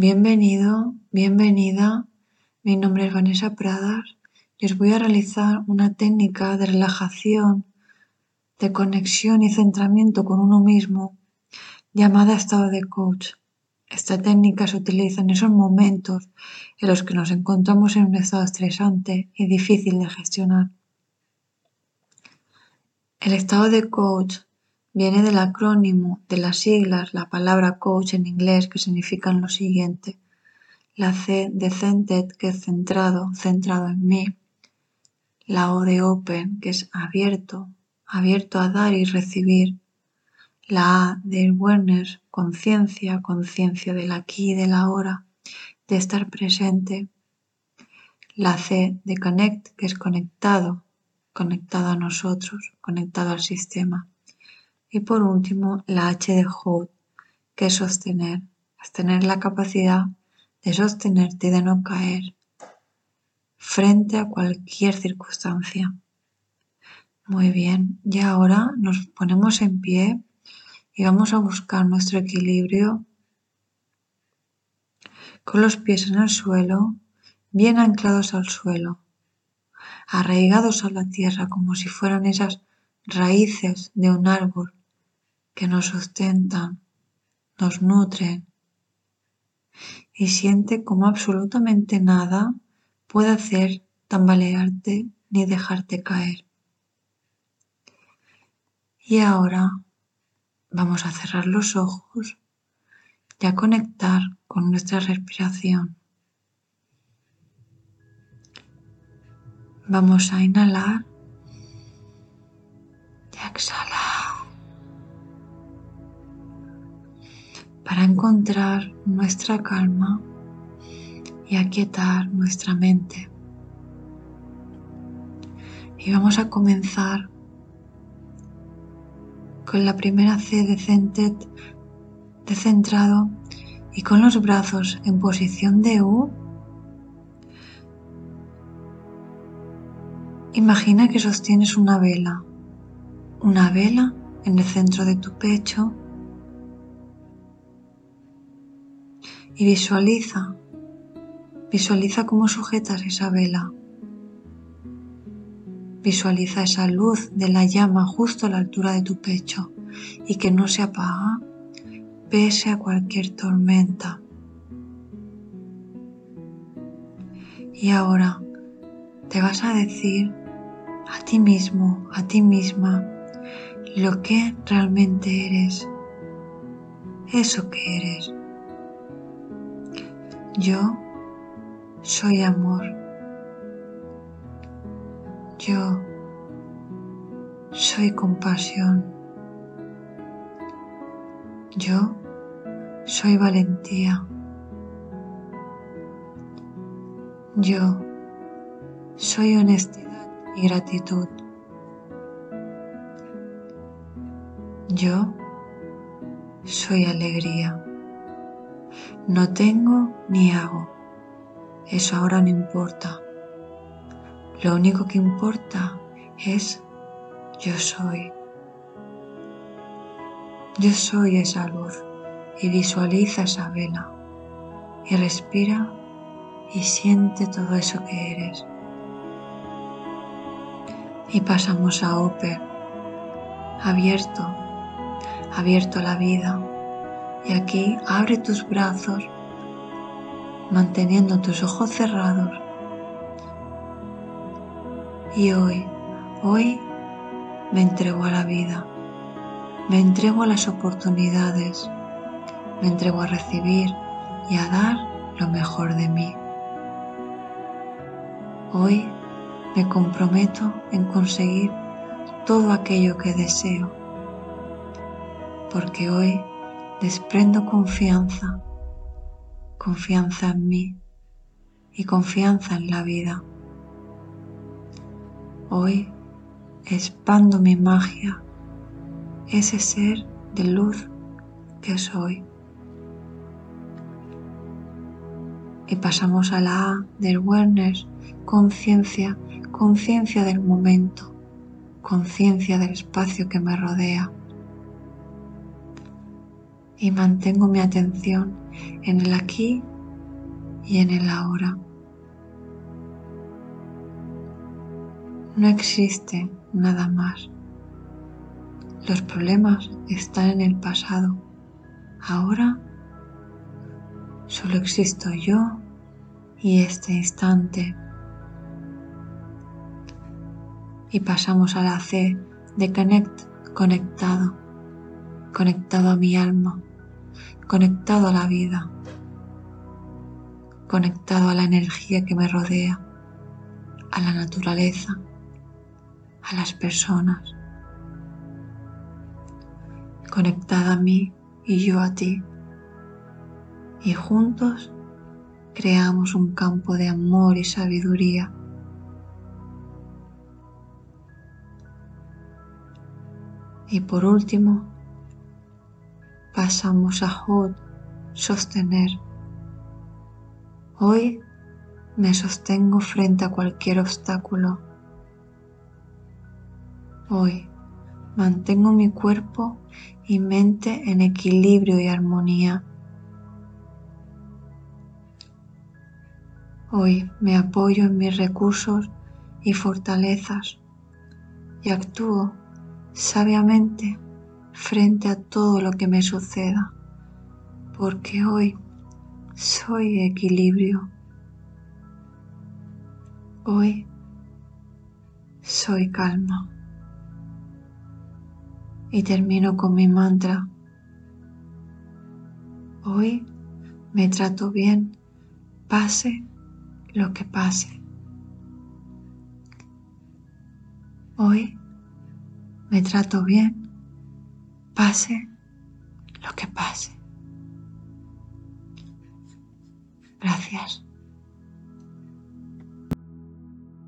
Bienvenido, bienvenida. Mi nombre es Vanessa Pradas y os voy a realizar una técnica de relajación, de conexión y centramiento con uno mismo llamada estado de coach. Esta técnica se utiliza en esos momentos en los que nos encontramos en un estado estresante y difícil de gestionar. El estado de coach viene del acrónimo de las siglas, la palabra coach en inglés, que significan lo siguiente. La C de centered, que es centrado, centrado en mí. La O de open, que es abierto, abierto a dar y recibir. La A de awareness, conciencia, conciencia del aquí y del ahora, de estar presente. La C de connect, que es conectado, conectado a nosotros, conectado al sistema. Y por último, la H de hold, que es sostener, tener la capacidad de sostenerte y de no caer frente a cualquier circunstancia. Muy bien, y ahora nos ponemos en pie y vamos a buscar nuestro equilibrio con los pies en el suelo, bien anclados al suelo arraigados a la tierra como si fueran esas raíces de un árbol que nos sustentan, nos nutren y siente como absolutamente nada puede hacer tambalearte ni dejarte caer. Y ahora vamos a cerrar los ojos y a conectar con nuestra respiración. Vamos a inhalar y a exhalar para encontrar nuestra calma y aquietar nuestra mente. Y vamos a comenzar con la primera C de centered, de centrado y con los brazos en posición de U Imagina que sostienes una vela, una vela en el centro de tu pecho y visualiza, visualiza cómo sujetas esa vela. Visualiza esa luz de la llama justo a la altura de tu pecho y que no se apaga pese a cualquier tormenta. Y ahora te vas a decir a ti mismo, a ti misma, lo que realmente eres, eso que eres. Yo soy amor. Yo soy compasión. Yo soy valentía. Yo soy honestidad y gratitud. Yo soy alegría. No tengo ni hago. Eso ahora no importa. Lo único que importa es yo soy. Yo soy esa luz y visualiza esa vela y respira y siente todo eso que eres y pasamos a Oper, abierto, abierto a la vida. Y aquí abre tus brazos, manteniendo tus ojos cerrados. Y hoy, hoy me entrego a la vida, me entrego a las oportunidades, me entrego a recibir y a dar lo mejor de mí. Hoy me comprometo en conseguir todo aquello que deseo, porque hoy desprendo confianza, confianza en mí y confianza en la vida. Hoy expando mi magia, ese ser de luz que soy. Y pasamos a la A del awareness, conciencia conciencia del momento, conciencia del espacio que me rodea. Y mantengo mi atención en el aquí y en el ahora. No existe nada más. Los problemas están en el pasado. Ahora solo existo yo y este instante. Y pasamos a la C de Connect, conectado, conectado a mi alma, conectado a la vida, conectado a la energía que me rodea, a la naturaleza, a las personas, conectada a mí y yo a ti, y juntos creamos un campo de amor y sabiduría. Y por último, pasamos a Hod, sostener. Hoy me sostengo frente a cualquier obstáculo. Hoy mantengo mi cuerpo y mente en equilibrio y armonía. Hoy me apoyo en mis recursos y fortalezas y actúo sabiamente frente a todo lo que me suceda, porque hoy soy equilibrio. Hoy soy calma. Y termino con mi mantra. Hoy me trato bien, pase lo que pase. Hoy me trato bien, pase lo que pase. Gracias.